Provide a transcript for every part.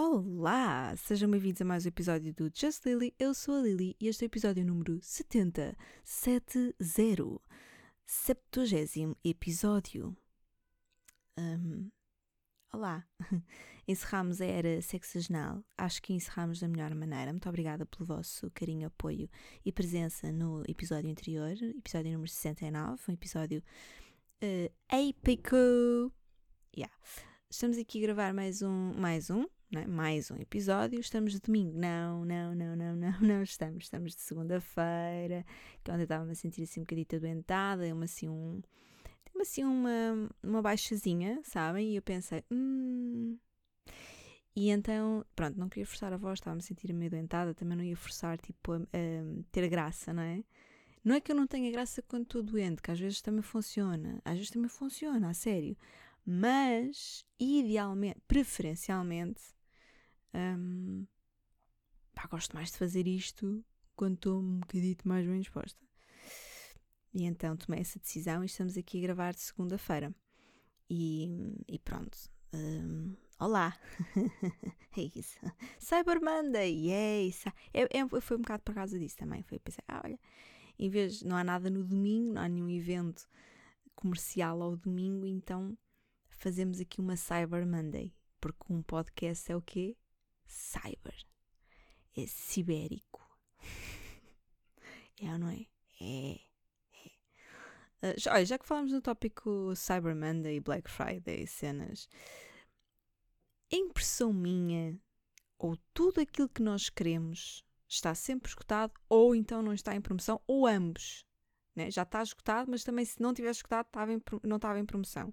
Olá! Sejam bem-vindos a mais um episódio do Just Lily. Eu sou a Lily e este é o episódio número 70. 70. 70 episódio. Um, olá! Encerramos a era sexagenal. Acho que encerramos da melhor maneira. Muito obrigada pelo vosso carinho, apoio e presença no episódio anterior, episódio número 69. Um episódio uh, épico. Yeah. Estamos aqui a gravar mais um, mais um, é? mais um episódio. Estamos de domingo. Não, não, não, não, não, não estamos. Estamos de segunda-feira, que ontem estava-me a sentir assim um bocadinho adoentada, uma assim um. Assim uma, uma baixazinha, sabem? E eu pensei, hum. E então, pronto, não queria forçar a voz, estava-me a sentir meio doentada, também não ia forçar, tipo, a, a ter graça, não é? Não é que eu não tenha graça quando estou doente, que às vezes também funciona, às vezes também funciona, a sério. Mas, idealmente, preferencialmente, um, pá, gosto mais de fazer isto quando estou um bocadito mais bem disposta. E então tomei essa decisão e estamos aqui a gravar de segunda-feira. E, e, pronto. Um, olá! é isso. Cyber Monday! Yay! É, é, foi um bocado por causa disso também. Foi pensar, ah, olha, em vez, não há nada no domingo, não há nenhum evento comercial ao domingo, então fazemos aqui uma Cyber Monday. Porque um podcast é o quê? Cyber. É sibérico. é ou não é? É. é. Uh, já, olha, já que falamos no tópico Cyber Monday, Black Friday, cenas, impressão minha, ou tudo aquilo que nós queremos, está sempre esgotado, ou então não está em promoção, ou ambos. Né? Já está esgotado, mas também se não tivesse em, não estava em promoção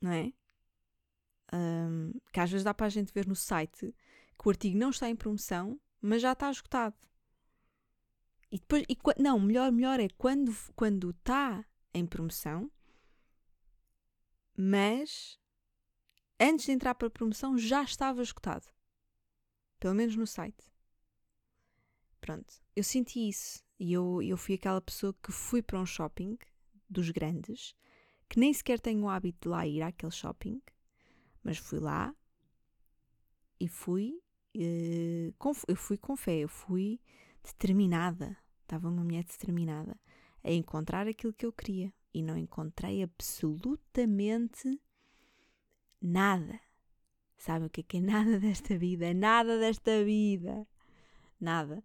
não é? Um, que às vezes dá para a gente ver no site que o artigo não está em promoção, mas já está esgotado. E depois, e, não, melhor, melhor é quando, quando está em promoção, mas antes de entrar para a promoção já estava esgotado. Pelo menos no site. Pronto, eu senti isso. E eu, eu fui aquela pessoa que fui para um shopping dos grandes que nem sequer tenho o hábito de lá ir àquele shopping, mas fui lá e fui, uh, com, eu fui com fé, eu fui determinada, estava uma mulher determinada a encontrar aquilo que eu queria e não encontrei absolutamente nada. Sabem o que é que é nada desta vida? Nada desta vida. Nada.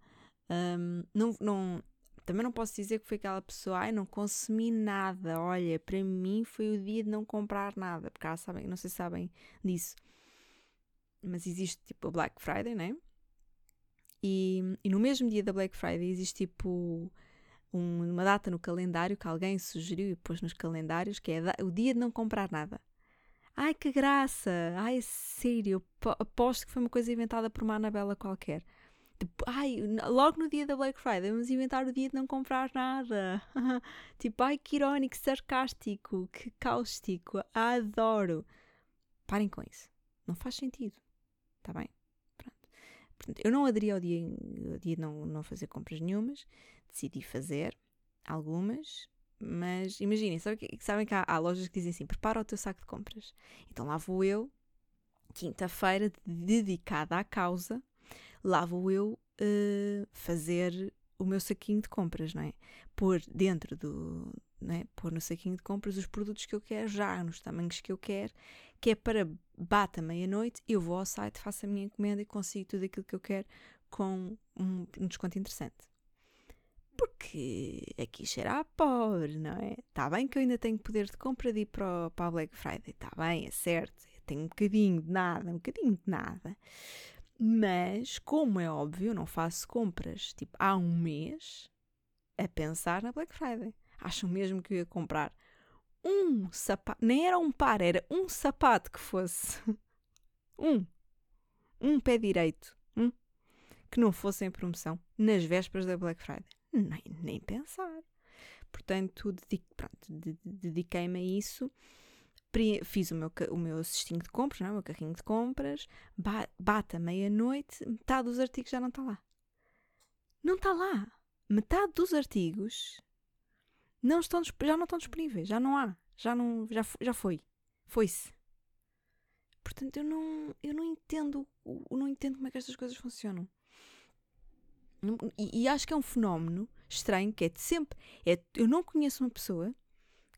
Um, não, não, também não posso dizer que foi aquela pessoa, ai, não consumi nada. Olha, para mim foi o dia de não comprar nada, porque sabem, não sei se sabem disso. Mas existe tipo a Black Friday, né? E, e no mesmo dia da Black Friday existe tipo um, uma data no calendário que alguém sugeriu e pôs nos calendários, que é o dia de não comprar nada. Ai, que graça! Ai, sério, aposto que foi uma coisa inventada por uma Anabela qualquer. Tipo, ai, logo no dia da Black Friday vamos inventar o dia de não comprar nada. tipo, ai, que irónico, sarcástico, que cáustico, adoro. Parem com isso. Não faz sentido. Está bem? Pronto. Portanto, eu não aderi ao dia, ao dia de não, não fazer compras nenhumas. Decidi fazer algumas, mas imaginem, sabem, sabem que há, há, lojas que dizem assim: prepara o teu saco de compras. Então lá vou eu, quinta-feira, dedicada à causa, lá vou eu uh, fazer o meu saquinho de compras, não é? Pôr dentro do. Não é? Pôr no saquinho de compras os produtos que eu quero, já nos tamanhos que eu quero, que é para bata meia-noite, eu vou ao site, faço a minha encomenda e consigo tudo aquilo que eu quero com um, um desconto interessante. Porque aqui cheira a pobre, não é? Está bem que eu ainda tenho poder de compra de ir para, para a Black Friday, está bem, é certo. Tenho um bocadinho de nada, um bocadinho de nada. Mas, como é óbvio, não faço compras tipo há um mês a pensar na Black Friday. Acham mesmo que eu ia comprar um sapato, nem era um par, era um sapato que fosse um, um pé direito, um, que não fosse em promoção nas vésperas da Black Friday. Nem, nem pensar. Portanto, dediquei-me a isso fiz o meu, o meu cestinho de compras, não é? o meu carrinho de compras, bate a meia-noite, metade dos artigos já não está lá. Não está lá. Metade dos artigos não estão, já não estão disponíveis, já não há, já, não, já, já foi. Foi-se. Portanto, eu não, eu não entendo, eu não entendo como é que estas coisas funcionam. E, e acho que é um fenómeno estranho que é de sempre. É, eu não conheço uma pessoa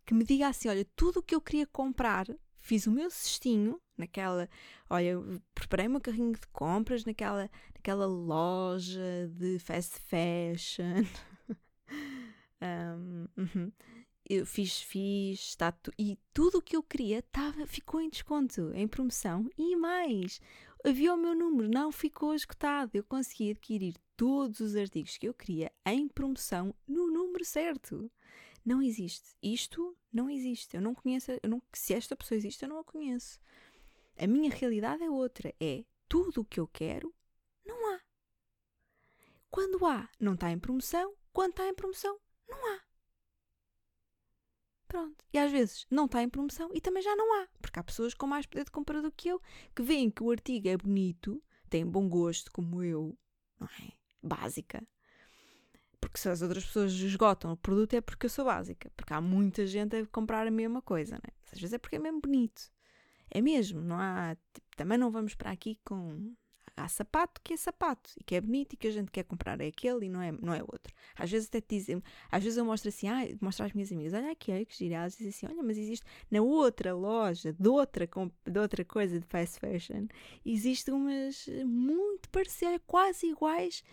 que me diga assim: olha, tudo o que eu queria comprar, fiz o meu cestinho naquela. Olha, preparei meu carrinho de compras naquela, naquela loja de fast fashion. um, uhum. Eu fiz, fiz, está tu, e tudo o que eu queria tava, ficou em desconto, em promoção e mais. Havia o meu número, não ficou esgotado. Eu consegui adquirir todos os artigos que eu queria em promoção no número certo. Não existe. Isto não existe. Eu não conheço. Eu não, se esta pessoa existe, eu não a conheço. A minha realidade é outra. É tudo o que eu quero, não há. Quando há, não está em promoção. Quando está em promoção, não há. Pronto. E às vezes não está em promoção e também já não há. Porque há pessoas com mais poder de compra do que eu que veem que o artigo é bonito, tem bom gosto, como eu, não é? Básica. Porque se as outras pessoas esgotam o produto é porque eu sou básica. Porque há muita gente a comprar a mesma coisa, não é? Às vezes é porque é mesmo bonito. É mesmo, não há. Tipo, também não vamos para aqui com há sapato que é sapato e que é bonito e que a gente quer comprar é aquele e não é, não é outro. Às vezes até te dizem, às vezes eu mostro assim, ah, mostro às minhas amigas, olha aqui, olha que giradas, dizem assim, olha, mas existe na outra loja de outra, de outra coisa de fast fashion, existe umas muito parecidas, quase iguais,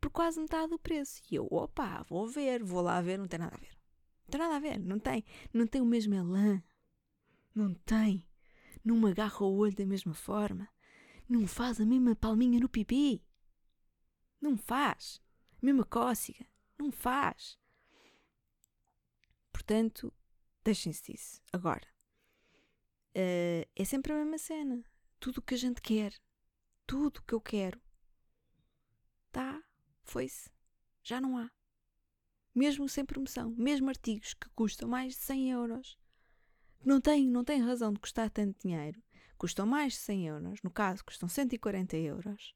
por quase metade do preço. E eu, opa, vou ver, vou lá ver, não tem nada a ver. Não tem nada a ver, não tem, não tem o mesmo elan, não tem, não me agarra o olho da mesma forma não faz a mesma palminha no pipi. Não faz. A mesma cócega. Não faz. Portanto, deixem-se disso. Agora, uh, é sempre a mesma cena. Tudo o que a gente quer. Tudo o que eu quero. Tá, foi-se. Já não há. Mesmo sem promoção. Mesmo artigos que custam mais de 100 euros. Não tem, não tem razão de custar tanto dinheiro custam mais de 100 euros, no caso custam 140 euros,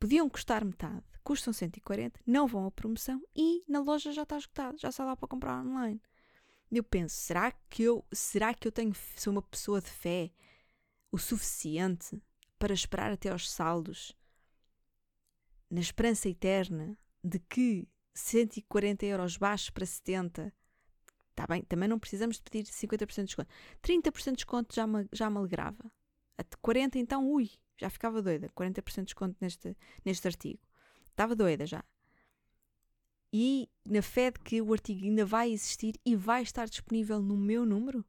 podiam custar metade, custam 140, não vão à promoção e na loja já está esgotado, já está lá para comprar online. Eu penso, será que eu, será que eu tenho, sou uma pessoa de fé o suficiente para esperar até aos saldos, na esperança eterna de que 140 euros baixos para 70 Está bem, também não precisamos de pedir 50% de desconto. 30% de desconto já me, já me alegrava. A 40 então, ui, já ficava doida. 40% de desconto neste, neste artigo. Estava doida já. E na fé de que o artigo ainda vai existir e vai estar disponível no meu número,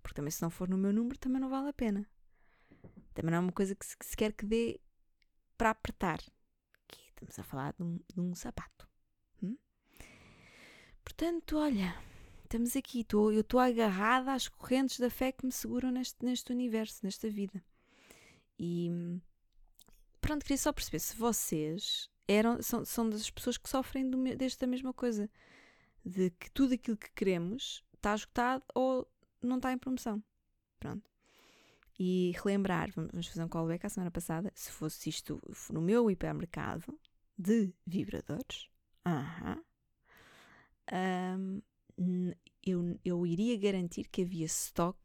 porque também se não for no meu número também não vale a pena. Também não é uma coisa que se, que se quer que dê para apertar. Estamos a falar de um, de um sapato. Hum? Portanto, olha, estamos aqui, tô, eu estou agarrada às correntes da fé que me seguram neste, neste universo, nesta vida. E pronto, queria só perceber se vocês eram, são, são das pessoas que sofrem do, desta mesma coisa, de que tudo aquilo que queremos está esgotado ou não está em promoção. Pronto. E relembrar, vamos fazer um callback à semana passada, se fosse isto no meu hipermercado de vibradores, uh -huh, um, eu, eu iria garantir que havia stock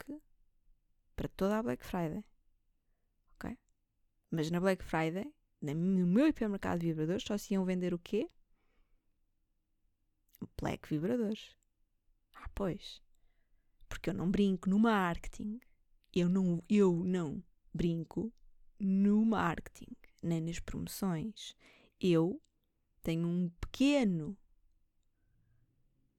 para toda a Black Friday. Ok? Mas na Black Friday, no meu hipermercado de vibradores, só se iam vender o quê? Black vibradores. Ah, pois. Porque eu não brinco no marketing. Eu não, eu não brinco no marketing, nem nas promoções. Eu tenho um pequeno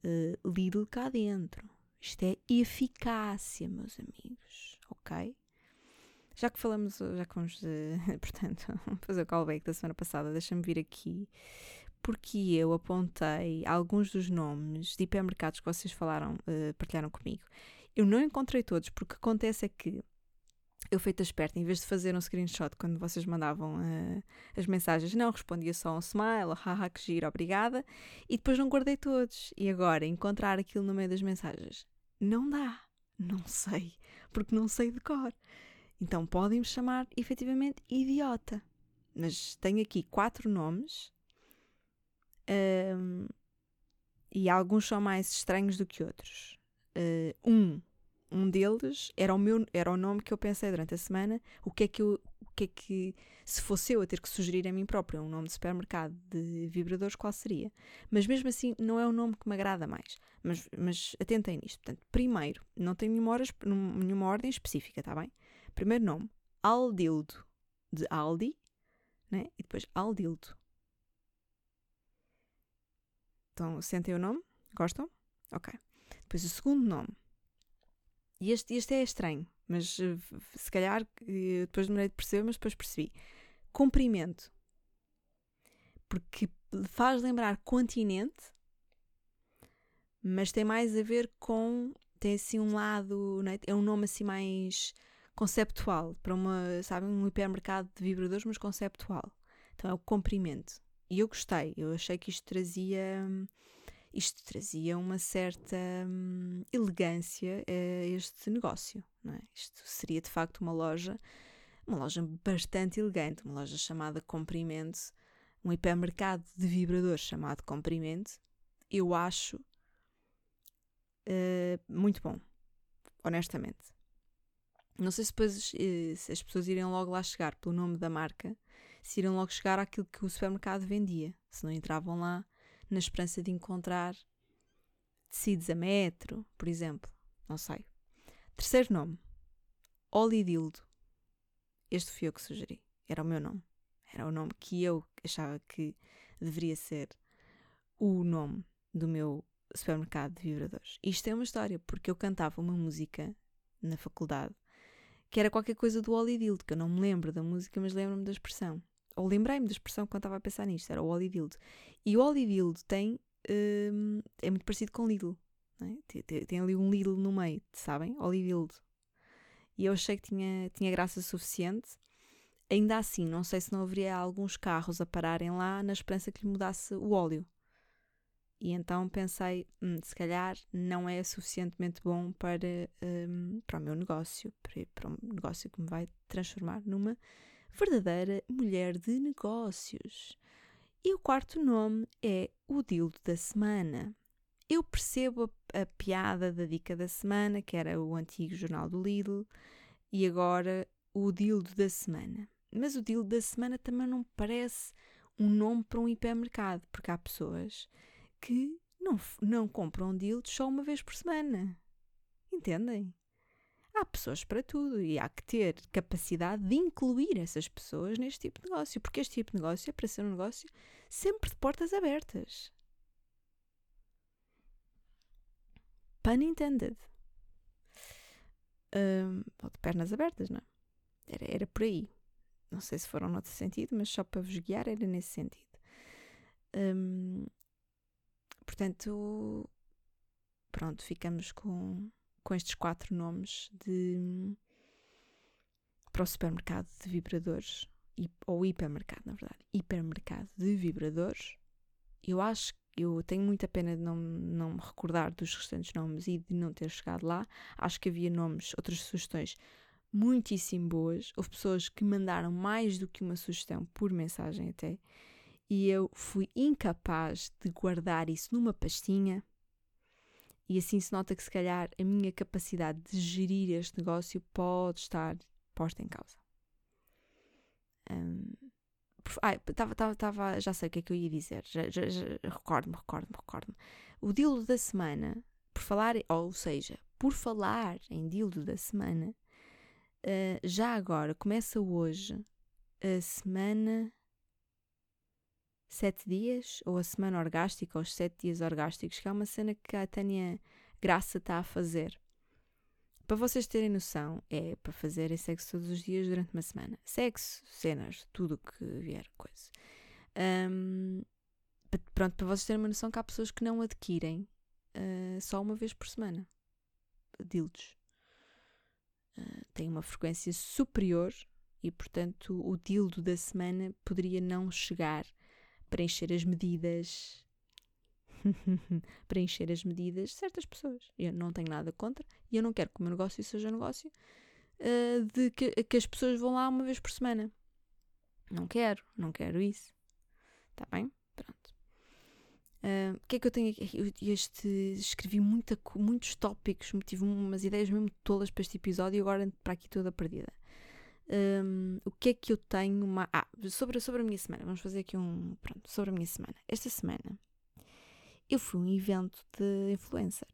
uh, Lidl cá dentro. Isto é eficácia, meus amigos, ok? Já que falamos, já que vamos, uh, portanto, fazer o callback da semana passada, deixa-me vir aqui, porque eu apontei alguns dos nomes de hipermercados que vocês falaram, uh, partilharam comigo. Eu não encontrei todos, porque acontece é que eu feita esperta, em vez de fazer um screenshot quando vocês mandavam uh, as mensagens, não, respondia só um smile, oh, haha, que giro, obrigada, e depois não guardei todos. E agora, encontrar aquilo no meio das mensagens, não dá, não sei, porque não sei de cor. Então podem-me chamar efetivamente idiota. Mas tenho aqui quatro nomes um, e alguns são mais estranhos do que outros. Uh, um um deles era o, meu, era o nome que eu pensei durante a semana. O que é que eu. O que é que. Se fosse eu a ter que sugerir a mim própria um nome de supermercado de vibradores, qual seria? Mas mesmo assim, não é o nome que me agrada mais. Mas, mas atentem nisto. Portanto, primeiro, não tem nenhuma, nenhuma ordem específica, está bem? Primeiro nome, Aldildo, de Aldi, né? e depois Aldildo. Então, sentem o nome? Gostam? Ok. Depois o segundo nome. E este, este é estranho, mas uh, se calhar depois demorei de perceber, mas depois percebi. Comprimento. Porque faz lembrar continente, mas tem mais a ver com. Tem assim um lado. Né? É um nome assim mais conceptual para uma, sabe, um hipermercado de vibradores, mas conceptual. Então é o comprimento. E eu gostei, eu achei que isto trazia isto trazia uma certa hum, elegância a este negócio, é? Isto seria de facto uma loja, uma loja bastante elegante, uma loja chamada Comprimento, um hipermercado de vibradores chamado Comprimento. Eu acho uh, muito bom, honestamente. Não sei se depois eh, se as pessoas iriam logo lá chegar pelo nome da marca, se iriam logo chegar àquilo que o supermercado vendia, se não entravam lá na esperança de encontrar tecidos a metro, por exemplo. Não sei. Terceiro nome: Olidildo. Este fui eu que sugeri. Era o meu nome. Era o nome que eu achava que deveria ser o nome do meu supermercado de vibradores. Isto é uma história, porque eu cantava uma música na faculdade que era qualquer coisa do Olidildo, que eu não me lembro da música, mas lembro-me da expressão ou lembrei-me da expressão quando estava a pensar nisto, era o Olidildo. E o Olidildo tem, hum, é muito parecido com Lidl, é? tem, tem, tem, ali um Lidl no meio, sabem? Olidildo. E eu achei que tinha, tinha graça suficiente. Ainda assim, não sei se não haveria alguns carros a pararem lá na esperança que lhe mudasse o óleo. E então pensei, hum, se calhar não é suficientemente bom para, hum, para o meu negócio, para, para um negócio que me vai transformar numa verdadeira mulher de negócios. E o quarto nome é o dildo da semana. Eu percebo a, a, piada da dica da semana, que era o antigo jornal do Lidl, e agora o dildo da semana. Mas o dildo da semana também não parece um nome para um hipermercado, porque há pessoas que não, não compram dildos só uma vez por semana. Entendem? Há pessoas para tudo e há que ter capacidade de incluir essas pessoas neste tipo de negócio, porque este tipo de negócio é para ser um negócio sempre de portas abertas. Pun intended. Um, ou de pernas abertas, não é? Era, era por aí. Não sei se foram noutro sentido, mas só para vos guiar era nesse sentido. Um, portanto, pronto, ficamos com com estes quatro nomes de para o supermercado de vibradores ou hipermercado, na verdade, hipermercado de vibradores. Eu acho eu tenho muita pena de não, não me recordar dos restantes nomes e de não ter chegado lá. Acho que havia nomes, outras sugestões muitíssimo boas. Houve pessoas que mandaram mais do que uma sugestão por mensagem até. E eu fui incapaz de guardar isso numa pastinha e assim se nota que, se calhar, a minha capacidade de gerir este negócio pode estar posta em causa. Um, tava, tava, tava, já sei o que é que eu ia dizer. Recordo-me, recordo-me, recordo-me. O dildo da semana, por falar, ou seja, por falar em dildo da semana, uh, já agora começa hoje a semana sete dias, ou a semana orgástica, ou os sete dias orgásticos, que é uma cena que a Tânia Graça está a fazer. Para vocês terem noção, é para fazerem sexo todos os dias durante uma semana. Sexo, cenas, tudo o que vier, coisa. Um, pronto, para vocês terem uma noção que há pessoas que não adquirem uh, só uma vez por semana. Dildos. Uh, tem uma frequência superior e, portanto, o dildo da semana poderia não chegar preencher as medidas. preencher as medidas de certas pessoas. Eu não tenho nada contra e eu não quero que o meu negócio seja negócio uh, de que, que as pessoas vão lá uma vez por semana. Não quero, não quero isso. Está bem? Pronto. Uh, o que é que eu tenho aqui? Eu este, escrevi muita, muitos tópicos, tive umas ideias mesmo tolas para este episódio e agora para aqui toda perdida. Um, o que é que eu tenho? Uma... Ah, sobre, sobre a minha semana. Vamos fazer aqui um. Pronto, sobre a minha semana. Esta semana eu fui a um evento de influencer.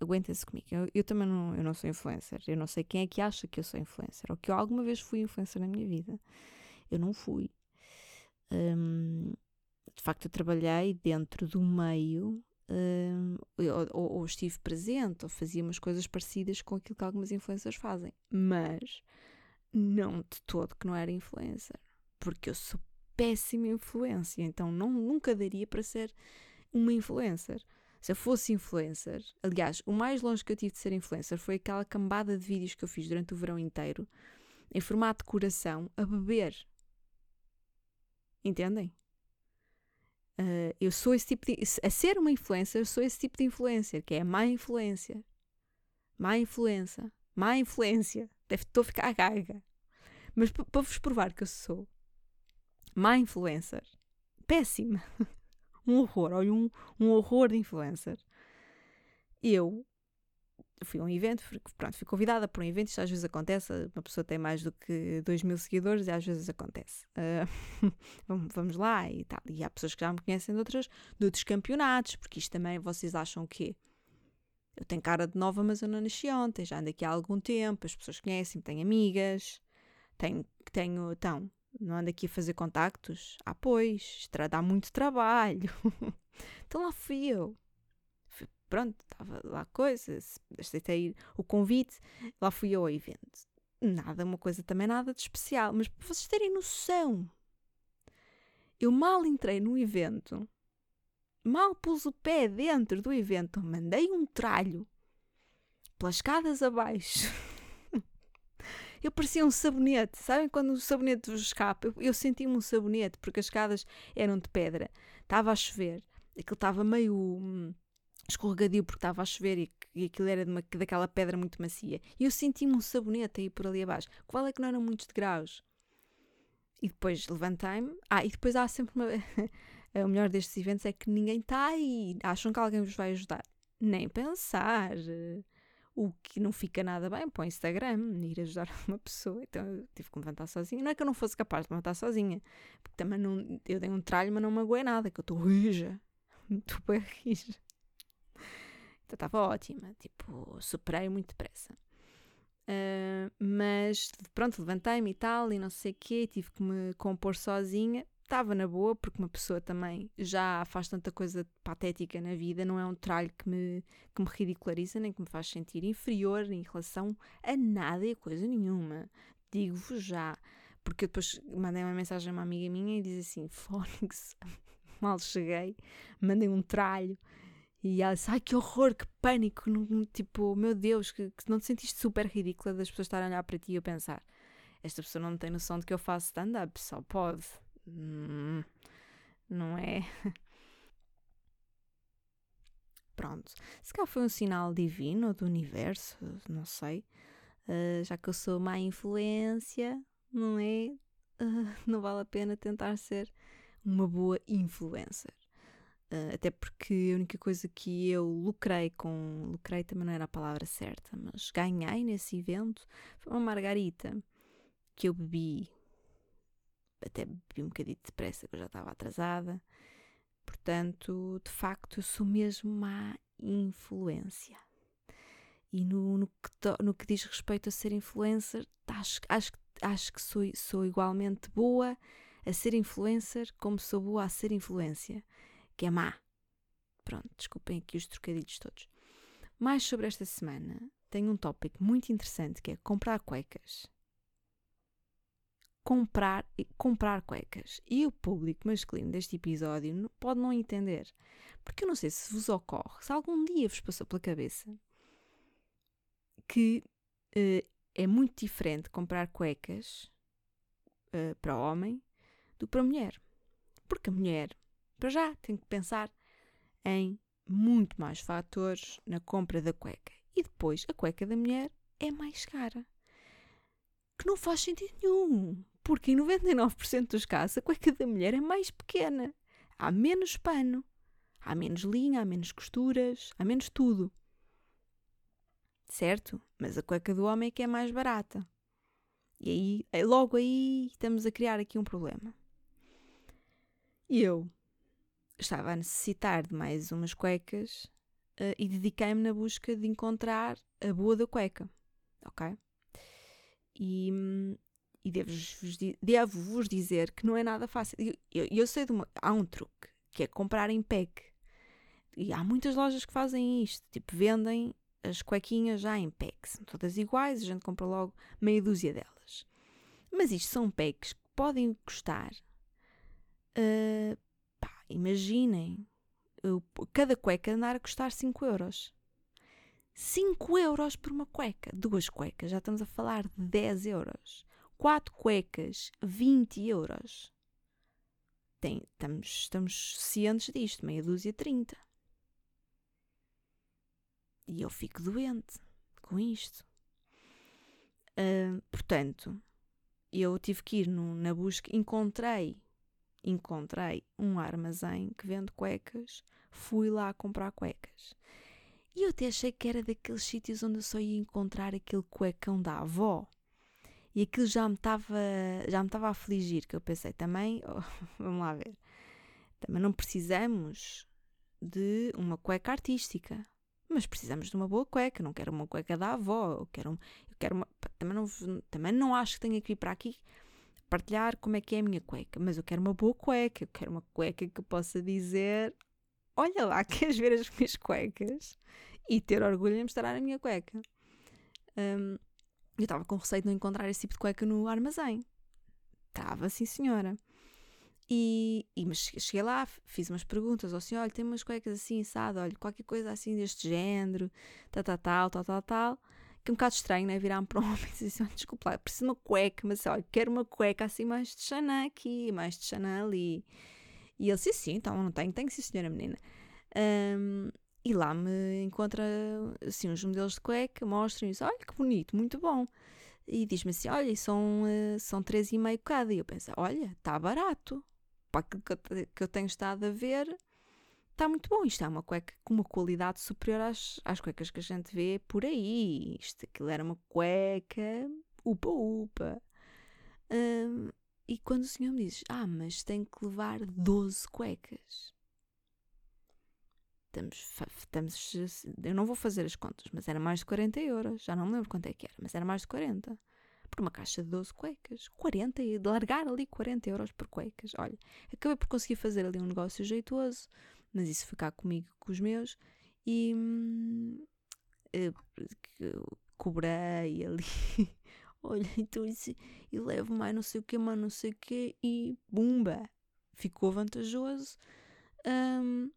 Aguentem-se comigo. Eu, eu, também não, eu não sou influencer. Eu não sei quem é que acha que eu sou influencer ou que eu alguma vez fui influencer na minha vida. Eu não fui. Um, de facto, eu trabalhei dentro do meio, ou, ou, estive presente, ou fazia umas coisas parecidas com aquilo que algumas influencers fazem, mas não de todo que não era influencer, porque eu sou péssima influência, então não, nunca daria para ser uma influencer. Se eu fosse influencer, aliás, o mais longe que eu tive de ser influencer foi aquela cambada de vídeos que eu fiz durante o verão inteiro, em formato de coração, a beber. Entendem? Uh, eu sou esse tipo de. A ser uma influencer, sou esse tipo de influencer, que é má influência. Má influência. Má influência. Deve, estou a ficar gaga. Mas para vos provar que eu sou má influencer, péssima, um horror, olha, um, um horror de influencer, eu fui a um evento, pronto, fui convidada para um evento, isto às vezes acontece, uma pessoa tem mais do que 2 mil seguidores e às vezes acontece. Uh, vamos lá e tal. E há pessoas que já me conhecem de, outras, de outros campeonatos, porque isto também vocês acham que eu tenho cara de nova, mas eu não nasci ontem, já ando aqui há algum tempo, as pessoas conhecem-me, tenho amigas, tenho, tenho, então, não ando aqui a fazer contactos? Ah, pois, dá muito trabalho. então lá fui eu pronto, estava lá coisa, aceitei o convite, lá fui eu ao evento. Nada, uma coisa também nada de especial, mas para vocês terem noção, eu mal entrei no evento, mal pus o pé dentro do evento, mandei um tralho pelas escadas abaixo. eu parecia um sabonete. Sabem quando o sabonete vos escapa? Eu, eu senti-me um sabonete porque as escadas eram de pedra. Estava a chover. Aquilo estava meio hum, escorregadio porque estava a chover e, e aquilo era de uma, daquela pedra muito macia. E eu senti-me um sabonete aí por ali abaixo. Qual é que não eram muitos degraus? E depois levantei-me. Ah, e depois há sempre uma. o melhor destes eventos é que ninguém está aí. Acham que alguém vos vai ajudar. Nem pensar. O que não fica nada bem para o Instagram, ir ajudar uma pessoa. Então eu tive que me levantar sozinha. Não é que eu não fosse capaz de levantar sozinha. Porque também não, eu dei um tralho, mas não me nada, que eu estou rija. Estou bem rija. Então estava ótima, tipo, superei muito depressa. Uh, mas pronto, levantei-me e tal, e não sei o quê, tive que me compor sozinha. Estava na boa, porque uma pessoa também já faz tanta coisa patética na vida, não é um tralho que me, que me ridiculariza, nem que me faz sentir inferior em relação a nada e a coisa nenhuma. Digo-vos já, porque eu depois mandei uma mensagem a uma amiga minha e diz assim: Fónix, mal cheguei, mandei um tralho e ela disse: Ai que horror, que pânico! Tipo, meu Deus, que, que não te sentiste super ridícula das pessoas estarem a olhar para ti e eu pensar: Esta pessoa não tem noção de que eu faço stand-up, só pode. Hum, não é? Pronto. Se calhar foi um sinal divino do universo, não sei. Uh, já que eu sou má influência, não é? Uh, não vale a pena tentar ser uma boa influencer. Uh, até porque a única coisa que eu lucrei com. Lucrei também não era a palavra certa, mas ganhei nesse evento foi uma margarita que eu bebi. Até bebi um bocadinho depressa, que eu já estava atrasada. Portanto, de facto, eu sou mesmo má influência. E no, no, que, to, no que diz respeito a ser influencer, acho, acho, acho que sou, sou igualmente boa a ser influencer como sou boa a ser influência que é má. Pronto, desculpem aqui os trocadilhos todos. Mais sobre esta semana, tenho um tópico muito interessante que é comprar cuecas. Comprar, comprar cuecas. E o público masculino deste episódio pode não entender. Porque eu não sei se vos ocorre, se algum dia vos passou pela cabeça que uh, é muito diferente comprar cuecas uh, para homem do que para mulher. Porque a mulher para já, tenho que pensar em muito mais fatores na compra da cueca. E depois, a cueca da mulher é mais cara. Que não faz sentido nenhum. Porque em 99% dos casos, a cueca da mulher é mais pequena. Há menos pano. Há menos linha, há menos costuras, há menos tudo. Certo? Mas a cueca do homem é que é mais barata. E aí, logo aí, estamos a criar aqui um problema. E eu estava a necessitar de mais umas cuecas uh, e dediquei-me na busca de encontrar a boa da cueca. Ok? E, e devo-vos devo dizer que não é nada fácil. Eu, eu, eu sei de uma. Há um truque que é comprar em pack. E há muitas lojas que fazem isto. Tipo, vendem as cuequinhas já em packs. São todas iguais, a gente compra logo meia dúzia delas. Mas isto são packs que podem custar. Uh, pá, imaginem, cada cueca andar a custar 5 euros. 5 euros por uma cueca. Duas cuecas, já estamos a falar de 10 euros. Quatro cuecas, 20 euros. Tem, estamos, estamos cientes disto, meia dúzia, 30. E eu fico doente com isto. Uh, portanto, eu tive que ir no, na busca, encontrei, encontrei um armazém que vende cuecas, fui lá comprar cuecas. E eu até achei que era daqueles sítios onde eu só ia encontrar aquele cuecão da avó. E aquilo já me estava já me estava a afligir, que eu pensei também, oh, vamos lá ver. Também não precisamos de uma cueca artística mas precisamos de uma boa cueca, não quero uma cueca da avó, eu quero, eu quero uma, também, não, também não acho que tenha que ir para aqui partilhar como é que é a minha cueca, mas eu quero uma boa cueca, eu quero uma cueca que possa dizer, olha lá, queres ver as minhas cuecas? E ter orgulho em mostrar a minha cueca. Um, eu estava com receio de não encontrar esse tipo de cueca no armazém. Estava, sim senhora. E, e mas cheguei lá, fiz umas perguntas ao senhor, olha, tem umas cuecas assim, assado, olha, qualquer coisa assim deste género, tal, tal, tal, tal, tal, tal. Que é um bocado estranho, né? Virar-me para um homem e dizer assim, olha, desculpa lá, preciso de uma cueca, mas olha, quero uma cueca assim mais de Xanã aqui, mais de Xanã ali. E ele disse, sim, então não tenho, tenho sim senhora menina. Um, e lá me encontra assim uns modelos de cueca, mostram isso, olha que bonito, muito bom. E diz-me assim, olha, são, uh, são 3,5 cada. E eu penso, olha, está barato para aquilo que eu, tenho estado a ver, está muito bom. Isto é uma cueca com uma qualidade superior às, às cuecas que a gente vê por aí. Isto, aquilo era uma cueca, upa, upa. Um, e quando o senhor me diz, ah, mas tem que levar 12 cuecas. Estamos, estamos, eu não vou fazer as contas, mas era mais de 40 euros. Já não me lembro quanto é que era, mas era mais de 40 por uma caixa de 12 cuecas. 40, e de largar ali 40 euros por cuecas. Olha, acabei por conseguir fazer ali um negócio jeitoso, mas isso ficar comigo, com os meus, e hum, cobrei ali. Olha, então isso, e levo mais não sei o que, mais não sei o que, e bumba! Ficou vantajoso. Um,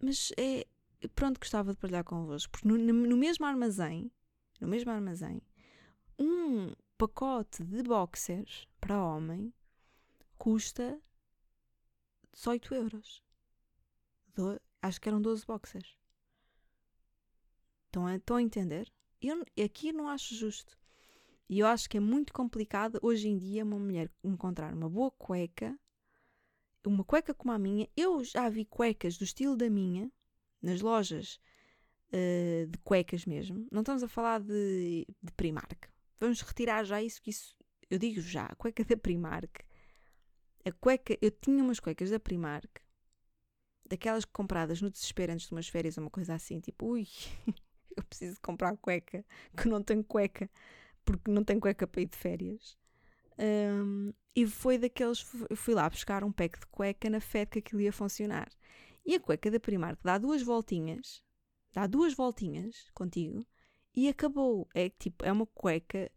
mas é. Pronto, gostava de partilhar convosco, porque no, no mesmo armazém, no mesmo armazém, um pacote de boxers para homem custa 18 euros. Do, acho que eram 12 boxers. Estão a, estão a entender? Eu, aqui não acho justo. E eu acho que é muito complicado hoje em dia uma mulher encontrar uma boa cueca, uma cueca como a minha. Eu já vi cuecas do estilo da minha nas lojas uh, de cuecas mesmo. Não estamos a falar de, de Primark vamos retirar já isso, que isso, eu digo já, a cueca da Primark, a cueca, eu tinha umas cuecas da Primark, daquelas compradas no desespero antes de umas férias, uma coisa assim, tipo, ui, eu preciso comprar cueca, que não tenho cueca, porque não tenho cueca para ir de férias. Um, e foi daqueles, eu fui lá buscar um pack de cueca na fé que aquilo ia funcionar. E a cueca da Primark dá duas voltinhas, dá duas voltinhas contigo, e acabou. É tipo, é uma cueca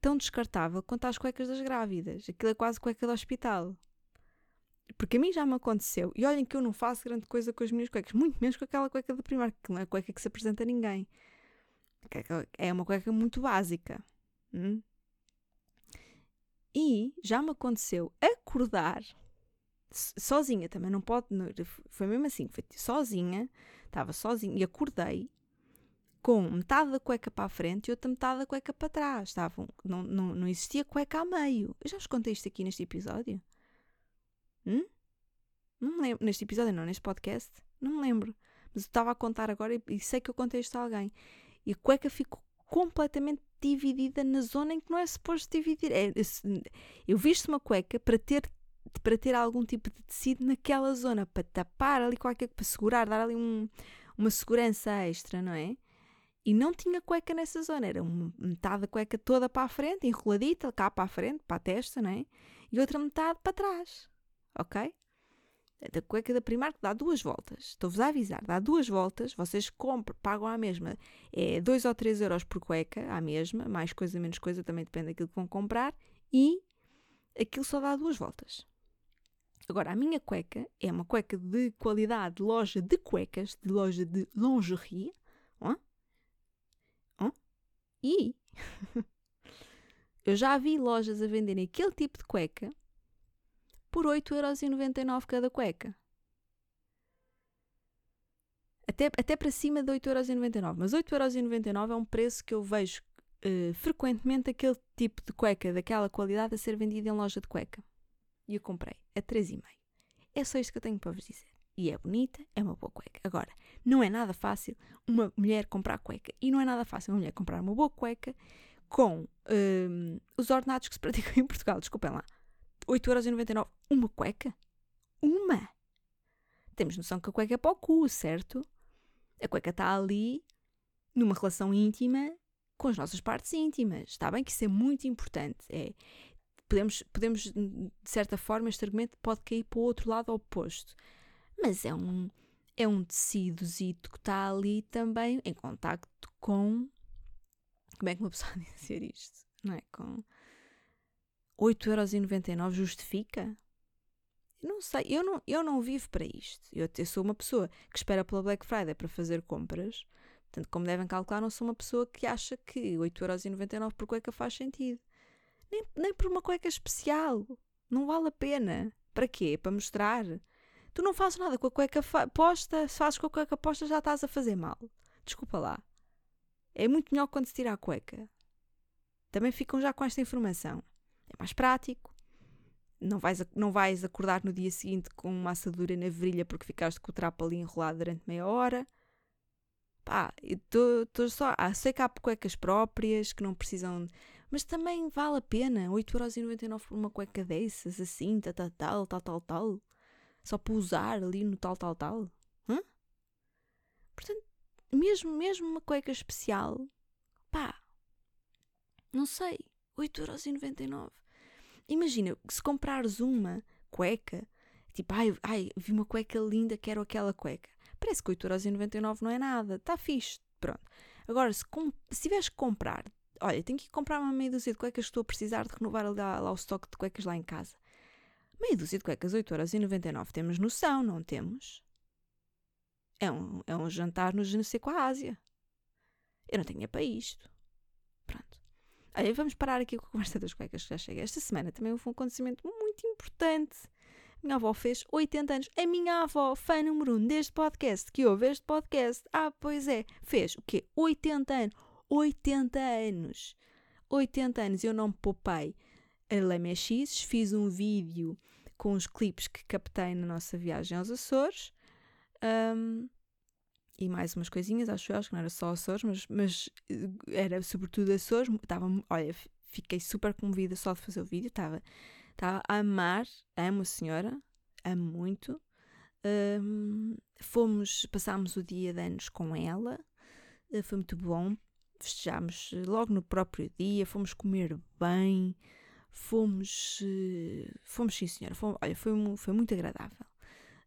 tão descartável quanto as cuecas das grávidas. Aquilo é quase cueca do hospital. Porque a mim já me aconteceu. E olhem que eu não faço grande coisa com as minhas cuecas. Muito menos com aquela cueca da Primark, que não é cueca que se apresenta a ninguém. É uma cueca muito básica. Hum? E já me aconteceu acordar sozinha também, não pode. Foi mesmo assim, foi sozinha, estava sozinha e acordei com metade da cueca para a frente e outra metade da cueca para trás. Estavam, não, não, não existia cueca a meio. Eu já vos contei isto aqui neste episódio. Hum? Não me lembro. Neste episódio, não, neste podcast. Não me lembro. Mas eu estava a contar agora e, e sei que eu contei isto a alguém. E a cueca ficou completamente dividida na zona em que não é suposto dividir. É, eu visto uma cueca para ter, para ter algum tipo de tecido naquela zona, para tapar ali qualquer para segurar, dar ali um, uma segurança extra, não é? E não tinha cueca nessa zona, era metade da cueca toda para a frente, enroladita, cá para a frente, para a testa, não é? E outra metade para trás, ok? Da cueca da Primark dá duas voltas. Estou-vos a avisar, dá duas voltas, vocês compram, pagam à mesma. É 2 ou 3 euros por cueca, à mesma, mais coisa, menos coisa, também depende daquilo que vão comprar. E aquilo só dá duas voltas. Agora, a minha cueca é uma cueca de qualidade de loja de cuecas, de loja de lingerie. Oh? Oh? E eu já vi lojas a venderem aquele tipo de cueca por 8,99€ cada cueca. Até, até para cima de 8,99€. Mas 8,99€ é um preço que eu vejo uh, frequentemente aquele tipo de cueca daquela qualidade a ser vendida em loja de cueca. E eu comprei a 3,5€. É só isto que eu tenho para vos dizer. E é bonita, é uma boa cueca. Agora, não é nada fácil uma mulher comprar cueca. E não é nada fácil uma mulher comprar uma boa cueca com uh, os ordenados que se praticam em Portugal. Desculpem lá. 8,99€ uma cueca? Uma! Temos noção que a cueca é para o cu, certo? A cueca está ali numa relação íntima com as nossas partes íntimas. Está bem que isso é muito importante. É, podemos, podemos, de certa forma, este argumento pode cair para o outro lado oposto. Mas é um, é um tecidozito que está ali também em contacto com. Como é que uma pessoa dizer isto? Não é? Com 8,99€ justifica? Não sei, eu não, eu não vivo para isto. Eu, eu sou uma pessoa que espera pela Black Friday para fazer compras. Portanto, como devem calcular, não sou uma pessoa que acha que 8,99€ por cueca faz sentido. Nem, nem por uma cueca especial. Não vale a pena. Para quê? Para mostrar. Tu não fazes nada com a cueca posta. Se fazes com a cueca posta, já estás a fazer mal. Desculpa lá. É muito melhor quando se tira a cueca. Também ficam já com esta informação é mais prático. Não vais, não vais acordar no dia seguinte com uma assadura na virilha porque ficaste com o trapo ali enrolado durante meia hora. Pá, estou só. Ah, sei que há cuecas próprias que não precisam. Mas também vale a pena. 8,99€ por uma cueca dessas, assim, tal, tal, tal, tal, tal, tal. Só para usar ali no tal, tal, tal. Hã? Portanto, mesmo, mesmo uma cueca especial, pá, não sei, 8,99€. Imagina, se comprares uma cueca, tipo, ai, ai, vi uma cueca linda, quero aquela cueca. Parece que 8,99€ não é nada, está fixe, pronto. Agora, se, se tiveres que comprar, olha, tenho que comprar uma meia dúzia de cuecas, estou a precisar de renovar lá, lá o estoque de cuecas lá em casa. Meia dúzia de cuecas, 8,99€, temos noção, não temos? É um, é um jantar no Genocê com a Ásia. Eu não tenho é para isto. Olha, vamos parar aqui com a conversa das cuecas que já chega. Esta semana também houve um acontecimento muito importante. Minha avó fez 80 anos. A minha avó, fã número 1 um deste podcast, que ouve este podcast. Ah, pois é. Fez o quê? 80 anos. 80 anos. 80 anos. Eu não me poupei a LMX. Fiz um vídeo com os clipes que captei na nossa viagem aos Açores. Um, e mais umas coisinhas, acho eu, acho que não era só Açores, mas, mas eh, era sobretudo Açores. Estava, olha, fiquei super comovida só de fazer o vídeo, estava, estava a amar, amo a senhora, amo muito. Um, fomos, passámos o dia de anos com ela, uh, foi muito bom. Festejámos logo no próprio dia, fomos comer bem, fomos, uh, fomos sim senhora, fomos, olha, foi, foi muito agradável.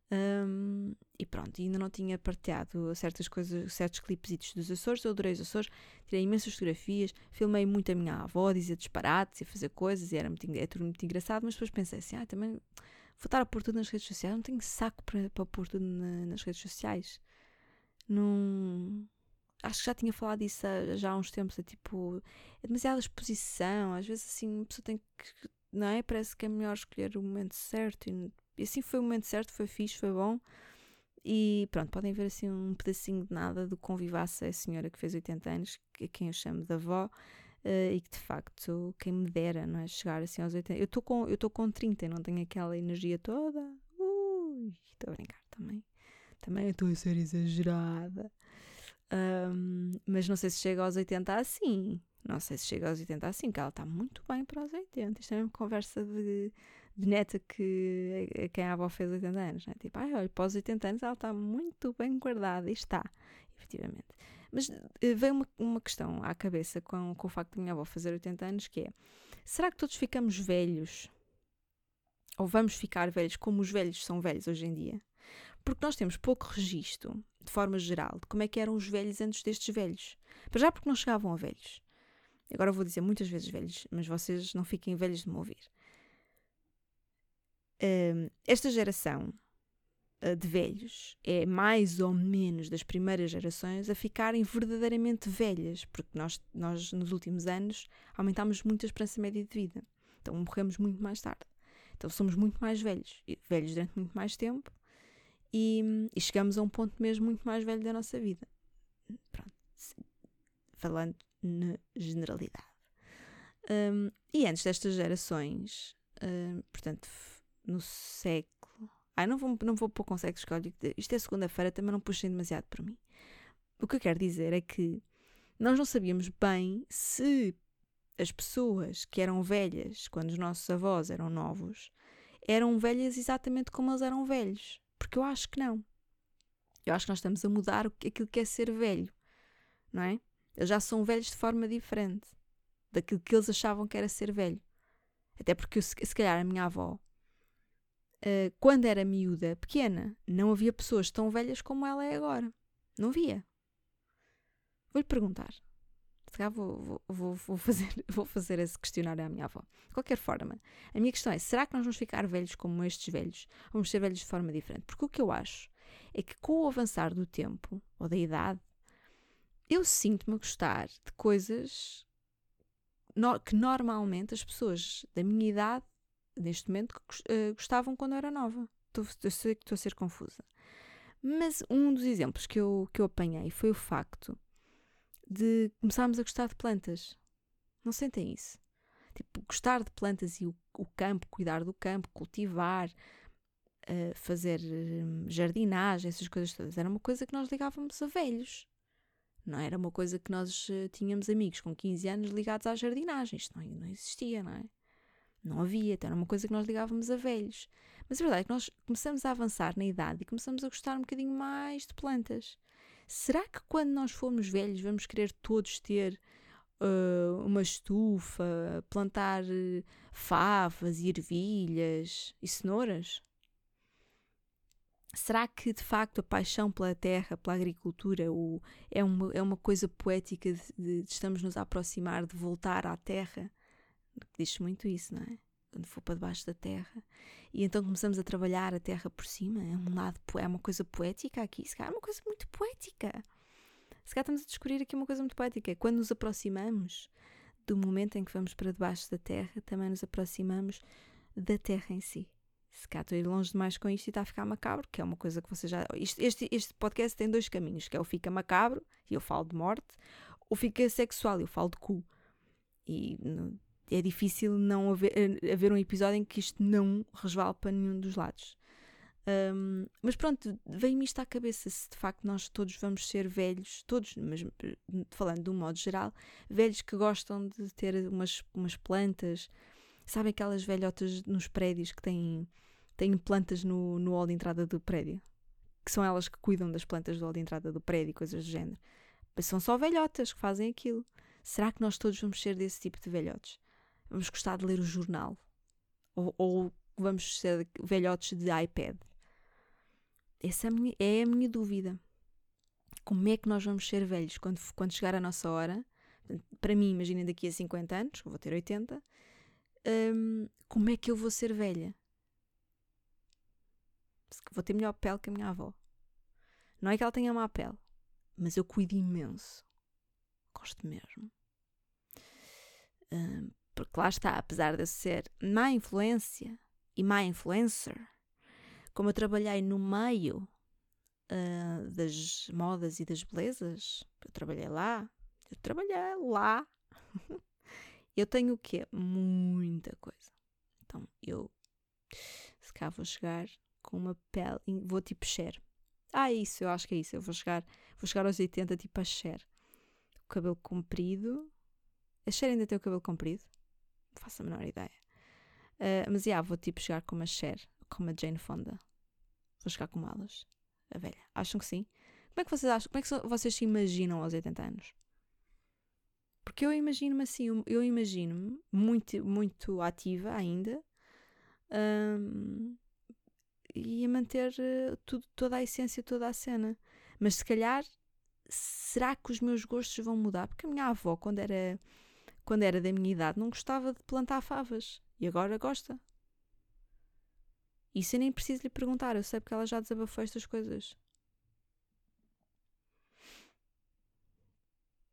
Um, e pronto, ainda não tinha partilhado certas coisas, certos clipes dos Açores. Eu adorei os Açores, tirei imensas fotografias, filmei muito a minha avó, dizia disparates e fazer coisas, e era muito, é tudo muito engraçado. Mas depois pensei assim: ah, também vou estar a pôr tudo nas redes sociais, não tenho saco para, para pôr tudo na, nas redes sociais. Não. Acho que já tinha falado disso há, já há uns tempos. É tipo, é demasiada exposição. Às vezes, assim, uma pessoa tem que. Não é? Parece que é melhor escolher o momento certo e e assim foi o momento certo, foi fixe, foi bom. E pronto, podem ver assim um pedacinho de nada do convivasse a senhora que fez 80 anos, que, quem eu chamo de avó, uh, e que de facto, quem me dera, não é? Chegar assim aos 80. Eu estou com, eu com 30, não tenho aquela energia toda. Ui, Estou a brincar também. Também estou a ser exagerada. Um, mas não sei se chega aos 80 assim. Não sei se chega aos 80 assim, que ela está muito bem para os 80. Isto é uma conversa de neta que a quem a avó fez 80 anos. Né? Tipo, ai, olha, os 80 anos ela está muito bem guardada. E está, efetivamente. Mas uh, veio uma, uma questão à cabeça com, com o facto de minha avó fazer 80 anos, que é, será que todos ficamos velhos? Ou vamos ficar velhos como os velhos são velhos hoje em dia? Porque nós temos pouco registro, de forma geral, de como é que eram os velhos antes destes velhos. Para já porque não chegavam a velhos. Agora vou dizer muitas vezes velhos, mas vocês não fiquem velhos de me ouvir. Uh, esta geração uh, de velhos é mais ou menos das primeiras gerações a ficarem verdadeiramente velhas, porque nós, nós nos últimos anos aumentámos muito a esperança média de vida. Então morremos muito mais tarde. Então somos muito mais velhos, velhos durante muito mais tempo e, e chegamos a um ponto mesmo muito mais velho da nossa vida. Pronto, falando na generalidade. Um, e antes destas gerações, um, portanto, no século. Ai, não vou, não vou pôr com séculos código. Isto é segunda-feira, também não puxem demasiado para mim. O que eu quero dizer é que nós não sabíamos bem se as pessoas que eram velhas quando os nossos avós eram novos eram velhas exatamente como eles eram velhos. Porque eu acho que não. Eu acho que nós estamos a mudar aquilo que é ser velho, não é? Eles já são velhos de forma diferente daquilo que eles achavam que era ser velho. Até porque, se, se calhar, a minha avó, uh, quando era miúda, pequena, não havia pessoas tão velhas como ela é agora. Não via. Vou-lhe perguntar. Se calhar vou, vou, vou, fazer, vou fazer esse questionário à minha avó. De qualquer forma, a minha questão é: será que nós vamos ficar velhos como estes velhos? Vamos ser velhos de forma diferente? Porque o que eu acho é que com o avançar do tempo, ou da idade, eu sinto-me a gostar de coisas no, que normalmente as pessoas da minha idade, neste momento, uh, gostavam quando eu era nova. Estou, sei que estou a ser confusa. Mas um dos exemplos que eu, que eu apanhei foi o facto de começarmos a gostar de plantas. Não sentem isso? Tipo, gostar de plantas e o, o campo, cuidar do campo, cultivar, uh, fazer um, jardinagem, essas coisas todas, era uma coisa que nós ligávamos a velhos. Não era uma coisa que nós tínhamos amigos com 15 anos ligados à jardinagem. Isto não, não existia, não é? Não havia, então era uma coisa que nós ligávamos a velhos. Mas a verdade é que nós começamos a avançar na idade e começamos a gostar um bocadinho mais de plantas. Será que quando nós formos velhos vamos querer todos ter uh, uma estufa, plantar uh, favas e ervilhas e cenouras? Será que de facto a paixão pela terra, pela agricultura, o, é, uma, é uma coisa poética de, de, de estamos nos a aproximar de voltar à terra? Diz muito isso, não é? Quando for para debaixo da terra. E então começamos a trabalhar a terra por cima. É um lado, é uma coisa poética aqui. Se calhar é uma coisa muito poética. Se calhar estamos a descobrir aqui uma coisa muito poética. Quando nos aproximamos do momento em que vamos para debaixo da terra, também nos aproximamos da terra em si se cá estou a ir longe demais com isto e está a ficar macabro, que é uma coisa que você já. Isto, este, este podcast tem dois caminhos, que é o fica macabro, e eu falo de morte, ou fica sexual, e eu falo de cu. E é difícil não haver, eh, haver um episódio em que isto não resvale para nenhum dos lados. Um, mas pronto, vem-me isto à cabeça se de facto nós todos vamos ser velhos, todos, mas eh, falando de um modo geral, velhos que gostam de ter umas, umas plantas, sabem aquelas velhotas nos prédios que têm têm plantas no, no hall de entrada do prédio. Que são elas que cuidam das plantas do hall de entrada do prédio, coisas do género. Mas são só velhotas que fazem aquilo. Será que nós todos vamos ser desse tipo de velhotes? Vamos gostar de ler o jornal? Ou, ou vamos ser velhotes de iPad? Essa é a, minha, é a minha dúvida. Como é que nós vamos ser velhos quando, quando chegar a nossa hora? Para mim, imaginem daqui a 50 anos, vou ter 80, hum, como é que eu vou ser velha? vou ter melhor pele que a minha avó. Não é que ela tenha má pele, mas eu cuido imenso. Gosto mesmo. Um, porque lá está, apesar de eu ser má influência e má influencer, como eu trabalhei no meio uh, das modas e das belezas, eu trabalhei lá, eu trabalhei lá, eu tenho o quê? Muita coisa. Então eu, se cá vou chegar com uma pele. Vou tipo Cher. Ah, é isso, eu acho que é isso. Eu vou chegar, vou chegar aos 80 tipo a Cher. O cabelo comprido. A Cher ainda tem o cabelo comprido? Faço a menor ideia. Uh, mas, yeah, vou tipo chegar como a Cher, como a Jane Fonda. Vou chegar com malas. A velha. Acham que sim? Como é que vocês acham? Como é que vocês se imaginam aos 80 anos? Porque eu imagino-me assim, eu imagino-me muito, muito ativa ainda um, e a manter uh, tudo, toda a essência, toda a cena. Mas se calhar, será que os meus gostos vão mudar? Porque a minha avó, quando era, quando era da minha idade, não gostava de plantar favas e agora gosta. Isso eu nem preciso lhe perguntar, eu sei porque ela já desabafou estas coisas.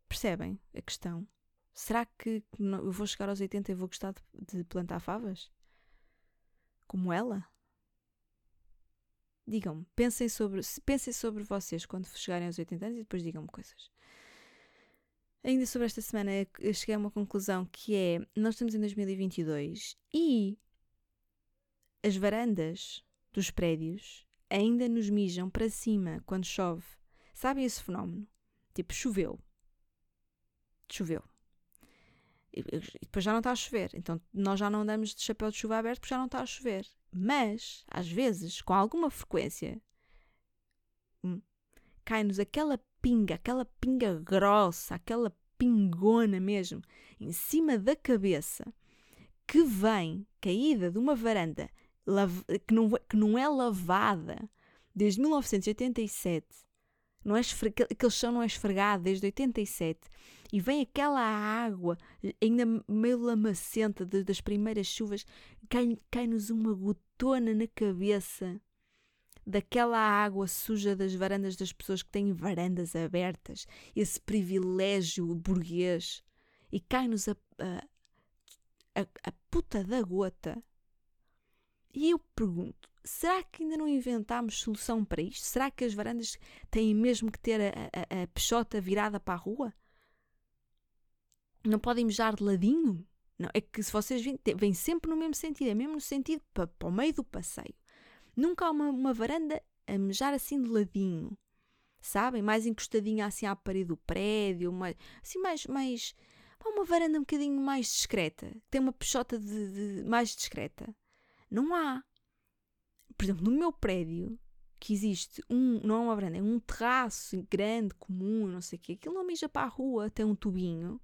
Percebem a questão? Será que eu vou chegar aos 80 e vou gostar de, plantar favas? Como ela? Digam-me, pensem sobre, pensem sobre vocês quando chegarem aos 80 anos e depois digam-me coisas. Ainda sobre esta semana, eu cheguei a uma conclusão que é: nós estamos em 2022 e as varandas dos prédios ainda nos mijam para cima quando chove. Sabem esse fenómeno? Tipo, choveu choveu. E depois já não está a chover. Então nós já não andamos de chapéu de chuva aberto porque já não está a chover. Mas, às vezes, com alguma frequência, hum, cai-nos aquela pinga, aquela pinga grossa, aquela pingona mesmo, em cima da cabeça, que vem caída de uma varanda que não, que não é lavada desde 1987. Não é esfrega, aquele chão não é esfregado desde 87 e vem aquela água, ainda meio lamacenta das primeiras chuvas, cai-nos cai uma gotona na cabeça daquela água suja das varandas das pessoas que têm varandas abertas, esse privilégio burguês, e cai-nos a, a, a, a puta da gota. E eu pergunto: será que ainda não inventámos solução para isto? Será que as varandas têm mesmo que ter a, a, a peixota virada para a rua? não podem mejar de ladinho. Não, é que se vocês vêm, vêm sempre no mesmo sentido, é mesmo no sentido para, para o meio do passeio. Nunca há uma, uma varanda a mejar assim de ladinho, sabem? Mais encostadinha assim à parede do prédio, mais, assim mais, mais uma varanda um bocadinho mais discreta, tem uma peixota de, de, mais discreta. Não há. Por exemplo, no meu prédio, que existe um, não é uma varanda, é um terraço grande, comum, não sei o quê, aquilo não mija para a rua, tem um tubinho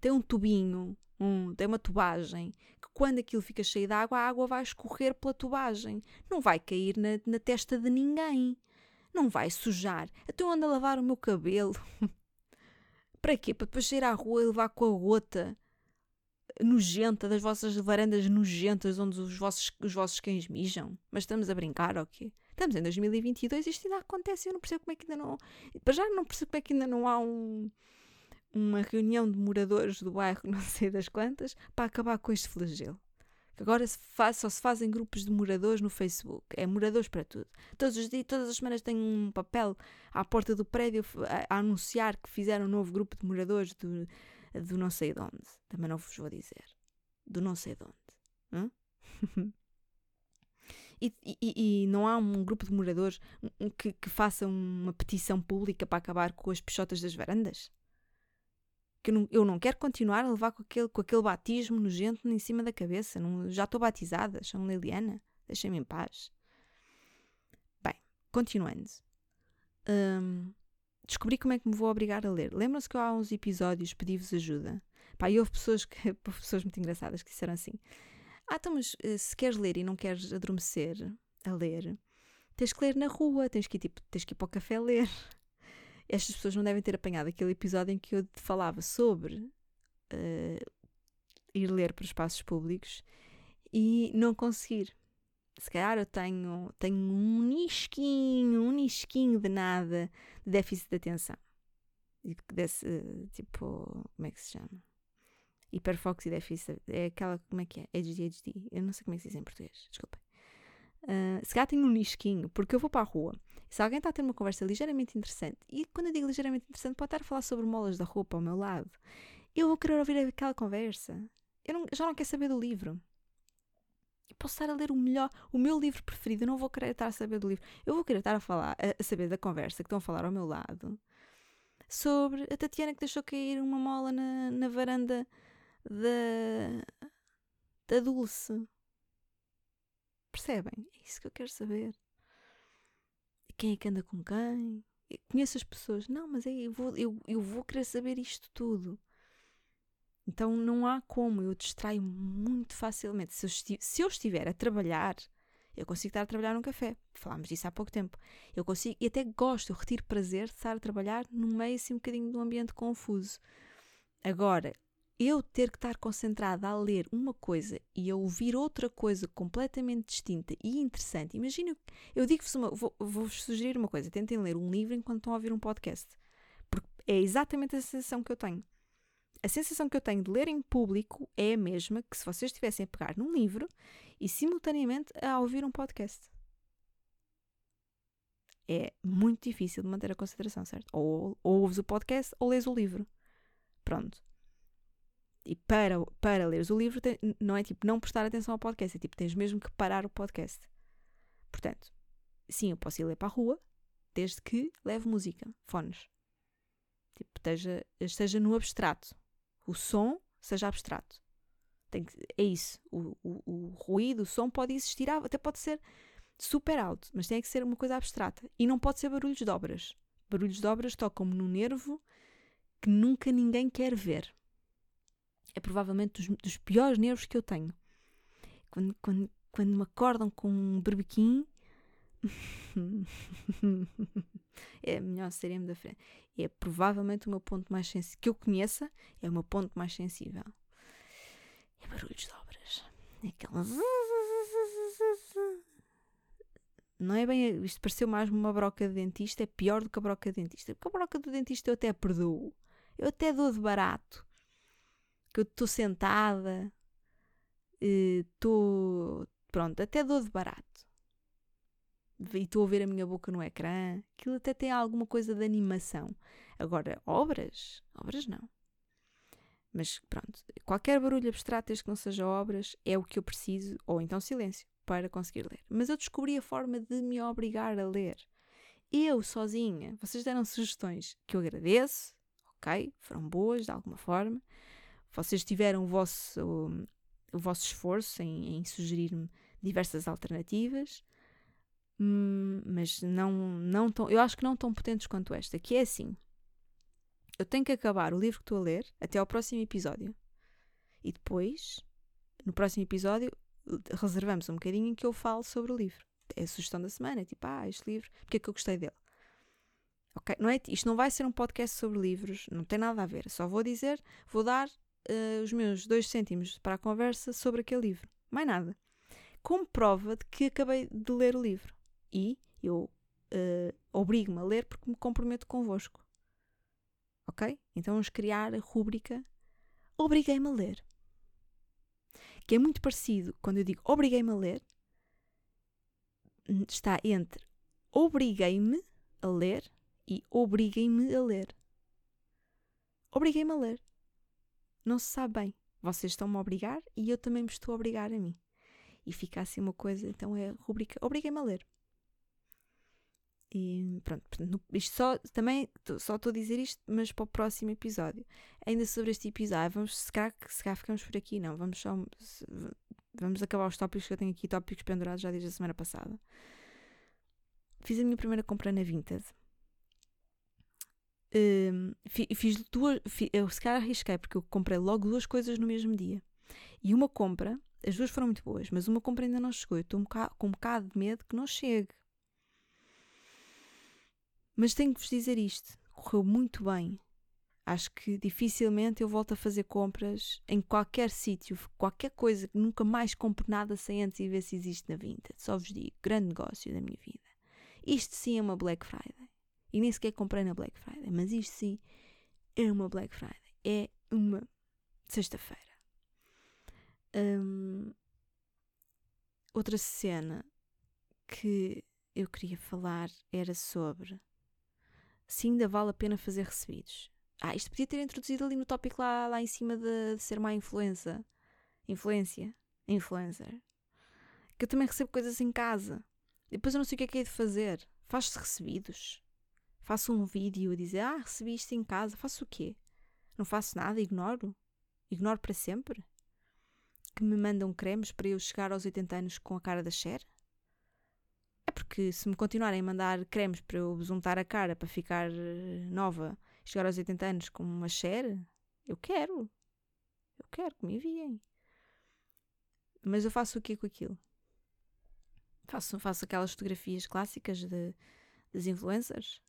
tem um tubinho, um, tem uma tubagem, quando aquilo fica cheio de água, a água vai escorrer pela tubagem. Não vai cair na, na testa de ninguém. Não vai sujar. Então eu ando a lavar o meu cabelo. Para quê? Para depois sair à rua e levar com a gota nojenta das vossas varandas nojentas onde os vossos, os vossos cães mijam. Mas estamos a brincar quê? Estamos em 2022 e isto ainda acontece. Eu não percebo como é que ainda não. Para já não percebo como é que ainda não há um uma reunião de moradores do bairro, não sei das quantas, para acabar com este flagelo. Agora se faz, só se fazem grupos de moradores no Facebook. É moradores para tudo. Todos os dias, todas as semanas tem um papel à porta do prédio a, a anunciar que fizeram um novo grupo de moradores do, do não sei de onde. Também não vos vou dizer. Do não sei de onde. e, e, e, não há um grupo de moradores que, que faça uma petição pública para acabar com as peixotas das varandas? Que eu não, quero continuar a levar com aquele, com aquele batismo nojento em cima da cabeça. Não, já estou batizada, chamo-me Liliana. Deixem-me em paz. Bem, continuando. Um, descobri como é que me vou obrigar a ler. Lembram-se que eu há uns episódios pedi-vos ajuda? Pá, e houve pessoas, que, pessoas muito engraçadas que disseram assim: Ah, então, mas eh, se queres ler e não queres adormecer a ler, tens que ler na rua, tens que tipo, tens que ir para o café ler estas pessoas não devem ter apanhado aquele episódio em que eu falava sobre uh, ir ler para espaços públicos e não conseguir. Se calhar eu tenho, tenho um nisquinho, um nisquinho de nada de déficit de atenção. Desse, tipo, como é que se chama? Hiperfoco e déficit. É aquela, como é que é? ADHD. Eu não sei como é que se diz em português, desculpem. Uh, se calhar tenho um nisquinho, porque eu vou para a rua se alguém está a ter uma conversa ligeiramente interessante, e quando eu digo ligeiramente interessante, pode estar a falar sobre molas da roupa ao meu lado, eu vou querer ouvir aquela conversa. Eu não, já não quero saber do livro. posso estar a ler o melhor, o meu livro preferido, eu não vou querer estar a saber do livro. Eu vou querer estar a falar, a, saber da conversa que estão a falar ao meu lado sobre a Tatiana que deixou cair uma mola na, na varanda da, da Dulce. Percebem? É isso que eu quero saber. Quem é que anda com quem? Conheço as pessoas. Não, mas é, eu, vou, eu, eu vou querer saber isto tudo. Então não há como, eu distraio muito facilmente. Se eu, se eu estiver a trabalhar, eu consigo estar a trabalhar num café. Falámos disso há pouco tempo. Eu consigo, e até gosto, eu retiro prazer de estar a trabalhar no meio assim um bocadinho de um ambiente confuso. Agora, eu ter que estar concentrada a ler uma coisa e a ouvir outra coisa completamente distinta e interessante. Imagina, eu digo-vos uma, vou, vou-vos sugerir uma coisa: tentem ler um livro enquanto estão a ouvir um podcast. Porque é exatamente a sensação que eu tenho. A sensação que eu tenho de ler em público é a mesma que se vocês estivessem a pegar num livro e simultaneamente a ouvir um podcast. É muito difícil de manter a concentração, certo? Ou, ou ouves o podcast ou lês o livro. Pronto. E para, para leres o livro, não é tipo não prestar atenção ao podcast, é tipo tens mesmo que parar o podcast. Portanto, sim, eu posso ir ler para a rua, desde que leve música, fones. Tipo, esteja, esteja no abstrato. O som seja abstrato. Tem que, é isso. O, o, o ruído, o som pode existir, até pode ser super alto, mas tem que ser uma coisa abstrata. E não pode ser barulhos de obras. Barulhos de obras tocam-me no nervo que nunca ninguém quer ver é provavelmente dos, dos piores nervos que eu tenho. Quando, quando, quando me acordam com um berbequim, é melhor sair-me da frente. É provavelmente o meu ponto mais sensível. Que eu conheça, é o meu ponto mais sensível. É barulhos de obras. É aquela. Não é bem. Isto pareceu mais uma broca de dentista. É pior do que a broca de dentista. Porque a broca do dentista eu até perdoo. Eu até dou de barato que eu estou sentada, estou. pronto, até dou de barato. E estou a ver a minha boca no ecrã. Aquilo até tem alguma coisa de animação. Agora, obras? Obras não. Mas pronto, qualquer barulho abstrato, desde que não seja obras, é o que eu preciso, ou então silêncio, para conseguir ler. Mas eu descobri a forma de me obrigar a ler. Eu sozinha, vocês deram sugestões que eu agradeço, ok? Foram boas de alguma forma. Vocês tiveram o vosso, o, vosso esforço em, em sugerir-me diversas alternativas, hum, mas não, não tão, eu acho que não tão potentes quanto esta, que é assim. Eu tenho que acabar o livro que estou a ler até ao próximo episódio. E depois, no próximo episódio, reservamos um bocadinho em que eu falo sobre o livro. É a sugestão da semana, tipo, ah, este livro, porque é que eu gostei dele? Ok? Não é, isto não vai ser um podcast sobre livros, não tem nada a ver. Só vou dizer, vou dar uh, os meus dois cêntimos para a conversa sobre aquele livro. Mais nada. Como prova de que acabei de ler o livro. E eu uh, obrigo-me a ler porque me comprometo convosco. Ok? Então vamos criar a rúbrica Obriguei-me a ler. Que é muito parecido quando eu digo obriguei-me a ler, está entre obriguei-me a ler e obriguem-me a ler. Obriguei-me a ler não se sabe bem. Vocês estão-me a obrigar e eu também me estou a obrigar a mim. E fica assim uma coisa, então é a rubrica Obriguem-me a ler. E pronto, isto só, também só estou a dizer isto, mas para o próximo episódio. Ainda sobre este episódio, vamos, se calhar, se calhar ficamos por aqui, não, vamos só, vamos acabar os tópicos que eu tenho aqui, tópicos pendurados já desde a semana passada. Fiz a minha primeira compra na Vinted Uh, fiz duas, eu se calhar arrisquei porque eu comprei logo duas coisas no mesmo dia. E uma compra, as duas foram muito boas, mas uma compra ainda não chegou. Eu estou um com um bocado de medo que não chegue. Mas tenho que vos dizer isto: correu muito bem. Acho que dificilmente eu volto a fazer compras em qualquer sítio, qualquer coisa, que nunca mais compro nada sem antes e ver se existe na Vinted. Só vos digo, grande negócio da minha vida. Isto sim é uma Black Friday. E nem sequer comprei na Black Friday. Mas isto sim é uma Black Friday. É uma sexta-feira. Um, outra cena que eu queria falar era sobre se ainda vale a pena fazer recebidos. Ah, isto podia ter introduzido ali no tópico lá, lá em cima de, de ser má influência. Influência. Influencer. Que eu também recebo coisas em casa. Depois eu não sei o que é que é de fazer. Faz-se recebidos. Faço um vídeo a dizer, ah, recebi isto em casa. Faço o quê? Não faço nada, ignoro. Ignoro para sempre. Que me mandam cremes para eu chegar aos 80 anos com a cara da Cher? É porque se me continuarem a mandar cremes para eu besuntar a cara para ficar eh, nova, chegar aos 80 anos com uma Cher, eu quero. Eu quero que me enviem. Mas eu faço o quê com aquilo? Faço, faço aquelas fotografias clássicas de, das influencers.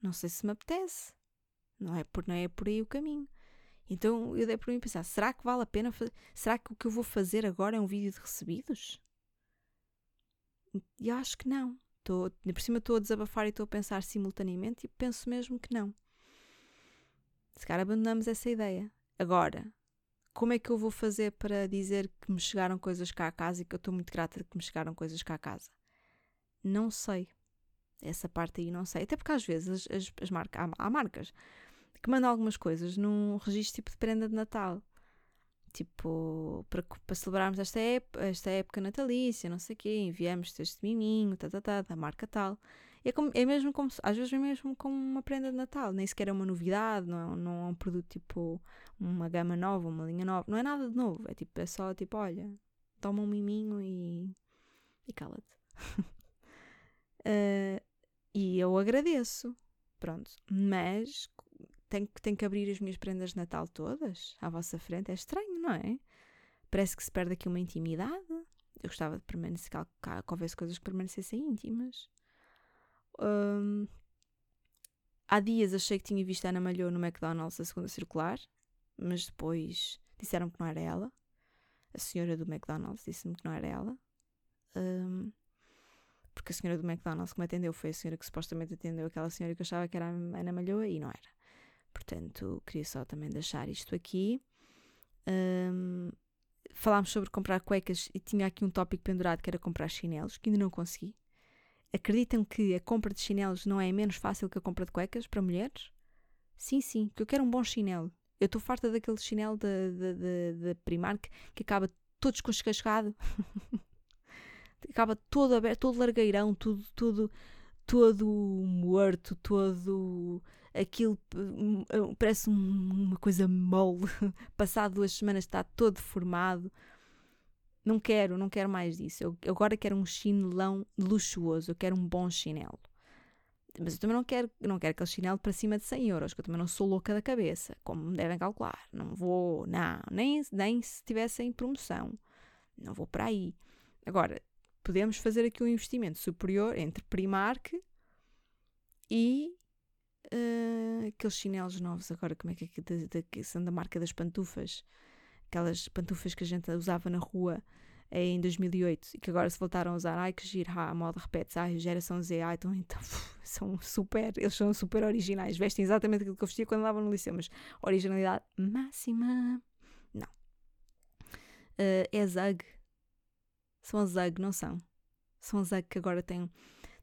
Não sei se me apetece. Não é por, não é por aí o caminho. Então eu dei por mim pensar: será que vale a pena? Será que o que eu vou fazer agora é um vídeo de recebidos? E acho que não. Tô, por cima estou a desabafar e estou a pensar simultaneamente e penso mesmo que não. Se calhar abandonamos essa ideia. Agora, como é que eu vou fazer para dizer que me chegaram coisas cá a casa e que eu estou muito grata de que me chegaram coisas cá a casa? Não sei. Essa parte aí não sei. Até porque às vezes as, as, as marcas, há, há marcas que mandam algumas coisas num registro tipo de prenda de Natal tipo, para, para celebrarmos esta época, esta época natalícia, não sei o quê, enviamos este miminho, tá, tá, tá, da marca tal. É, como, é mesmo como, às vezes é mesmo como uma prenda de Natal, nem sequer é uma novidade, não, é, não é um produto tipo uma gama nova, uma linha nova, não é nada de novo, é tipo, é só tipo, olha, toma um miminho e, e cala-te. uh, e eu agradeço, pronto, mas tenho, tenho que abrir as minhas prendas de Natal todas à vossa frente. É estranho, não é? Parece que se perde aqui uma intimidade. Eu gostava de permanecer, que, houvesse coisas que permanecessem íntimas. Um, há dias achei que tinha visto a Ana Malhou no McDonald's a segunda circular, mas depois disseram que não era ela. A senhora do McDonald's disse-me que não era ela. Um, porque a senhora do McDonald's que me atendeu foi a senhora que supostamente atendeu aquela senhora que eu achava que era a Ana Malhoa e não era. Portanto, queria só também deixar isto aqui. Um, falámos sobre comprar cuecas e tinha aqui um tópico pendurado que era comprar chinelos, que ainda não consegui. Acreditam que a compra de chinelos não é menos fácil que a compra de cuecas para mulheres? Sim, sim, que eu quero um bom chinelo. Eu estou farta daquele chinelo da Primark que acaba todo desconchegado. acaba todo aberto, todo largueirão, tudo, tudo, todo morto, todo aquilo hum, hum, parece uma coisa mole. Passado duas semanas está todo formado. Não quero, não quero mais disso. Eu, eu agora quero um chinelão luxuoso. Eu quero um bom chinelo. Mas eu também não quero, não quero aquele chinelo para cima de 100 euros, que eu também não sou louca da cabeça, como devem calcular. Não vou, não, nem, nem se em promoção. Não vou para aí. Agora, podemos fazer aqui um investimento superior entre Primark e uh, aqueles chinelos novos, agora como é que é que, que são da marca das pantufas, aquelas pantufas que a gente usava na rua em 2008 e que agora se voltaram a usar, ai que giro, ah, a moda repete ai, geração Z, ai, então, então são super, eles são super originais, vestem exatamente aquilo que eu vestia quando andava no liceu, mas originalidade máxima, não. Uh, é Zug, Zug, não são? Zug que agora têm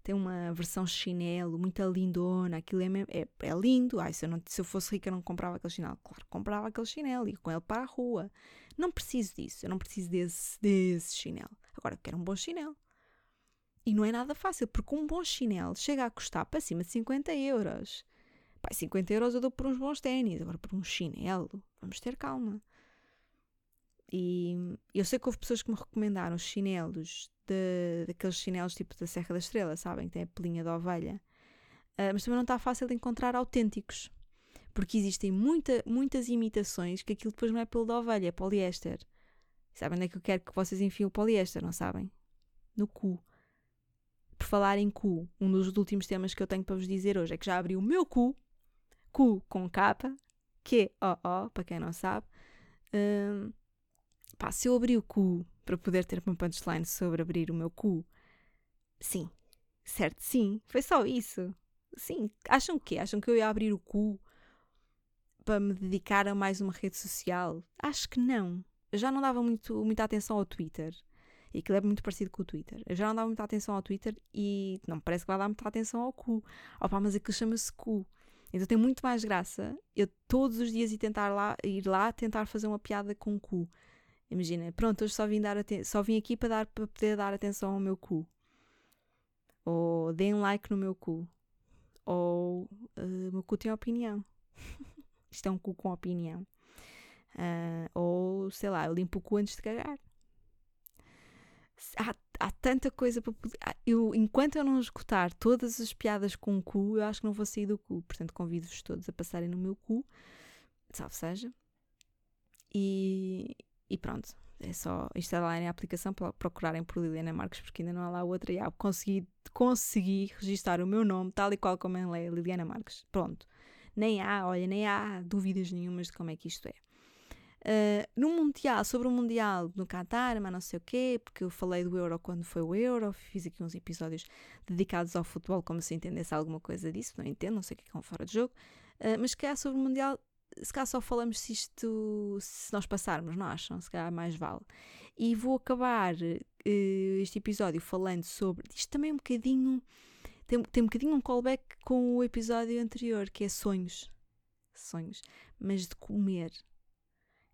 tem uma versão chinelo muito lindona, aquilo é, é, é lindo. Ai, se, eu não, se eu fosse rica, não comprava aquele chinelo. Claro, comprava aquele chinelo, ia com ele para a rua. Não preciso disso, eu não preciso desse, desse chinelo. Agora, eu quero um bom chinelo. E não é nada fácil, porque um bom chinelo chega a custar para cima de 50 euros. Pai, 50 euros eu dou por uns bons ténis, agora por um chinelo, vamos ter calma. E eu sei que houve pessoas que me recomendaram chinelos de, daqueles chinelos tipo da Serra da Estrela, sabem? Que tem a pelinha da ovelha. Uh, mas também não está fácil de encontrar autênticos. Porque existem muita, muitas imitações que aquilo depois não é pelo da ovelha, é poliéster. Sabem onde é que eu quero que vocês enfiem o poliéster, não sabem? No cu. Por falar em cu, um dos últimos temas que eu tenho para vos dizer hoje é que já abri o meu cu, cu com capa, Q-O-O, para quem não sabe. Um, pá, se eu abri o cu para poder ter uma punchline sobre abrir o meu cu? Sim, certo, sim, foi só isso. Sim, acham que Acham que eu ia abrir o cu para me dedicar a mais uma rede social? Acho que não. Eu já não dava muito, muita atenção ao Twitter. E aquilo é muito parecido com o Twitter. Eu já não dava muita atenção ao Twitter e não parece que vai dar muita atenção ao cu. Opa, mas aquilo chama-se cu. Então tem muito mais graça eu todos os dias ir tentar lá, ir lá tentar fazer uma piada com o cu Imagina, pronto, hoje só vim, dar só vim aqui para, dar, para poder dar atenção ao meu cu. Ou deem like no meu cu. Ou uh, meu cu tem opinião. Isto é um cu com opinião. Uh, ou sei lá, eu limpo o cu antes de cagar. Há, há tanta coisa para poder. Eu, enquanto eu não escutar todas as piadas com o cu, eu acho que não vou sair do cu. Portanto, convido-vos todos a passarem no meu cu, salve seja. E, e pronto, é só instalarem a aplicação para procurarem por Liliana Marques, porque ainda não há lá outra. E ah, consegui, consegui registrar o meu nome, tal e qual como ela é, Liliana Marques. Pronto. Nem há, olha, nem há dúvidas nenhumas de como é que isto é. Uh, no Mundial, sobre o Mundial no Qatar, mas não sei o quê, porque eu falei do Euro quando foi o Euro, fiz aqui uns episódios dedicados ao futebol, como se entendesse alguma coisa disso, não entendo, não sei o que é, é fora de jogo, uh, mas se calhar sobre o Mundial se calhar só falamos se isto, se nós passarmos, não acham? Se calhar mais vale. E vou acabar uh, este episódio falando sobre. Isto também é um bocadinho. Tem, tem um bocadinho um callback com o episódio anterior, que é sonhos. Sonhos. Mas de comer.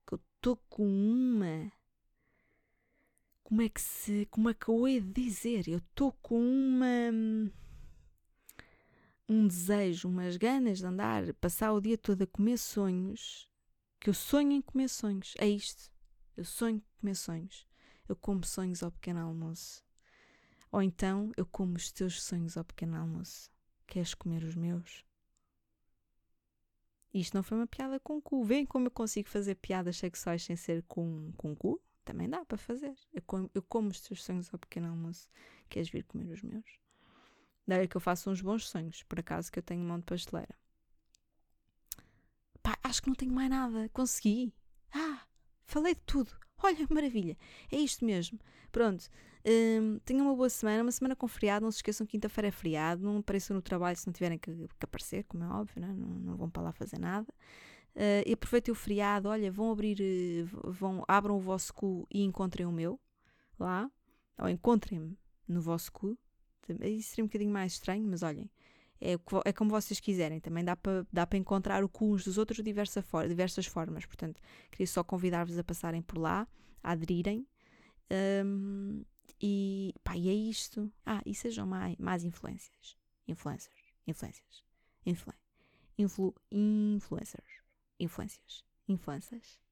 Que eu estou com uma. Como é que se. Como é que eu ia dizer? Eu estou com uma um desejo, umas ganas de andar, passar o dia todo a comer sonhos, que eu sonho em comer sonhos. É isto. Eu sonho em comer sonhos. Eu como sonhos ao pequeno almoço. Ou então eu como os teus sonhos ao pequeno almoço. Queres comer os meus? Isto não foi uma piada com cu. Vêem como eu consigo fazer piadas sexuais sem ser com, com cu? Também dá para fazer. Eu como, eu como os teus sonhos ao pequeno almoço. Queres vir comer os meus? Daí que eu faço uns bons sonhos, por acaso, que eu tenho mão de pasteleira. Pá, acho que não tenho mais nada. Consegui. Ah, falei de tudo. Olha, maravilha. É isto mesmo. Pronto. Hum, tenham uma boa semana, uma semana com feriado. Não se esqueçam, quinta-feira é feriado. Não apareçam no trabalho se não tiverem que, que aparecer, como é óbvio, né? não, não vão para lá fazer nada. Uh, e aproveitem o feriado. Olha, vão abrir, vão, abram o vosso cu e encontrem o meu lá. Ou encontrem-me no vosso cu. Isso seria um bocadinho mais estranho, mas olhem, é, é como vocês quiserem. Também dá para dá encontrar o cu uns dos outros de diversa for, diversas formas. Portanto, queria só convidar-vos a passarem por lá, a aderirem. Um, e, pá, e é isto. Ah, e sejam mais, mais influências. Influencers. Influências. Influ, influ, influencers. Influências. Influências.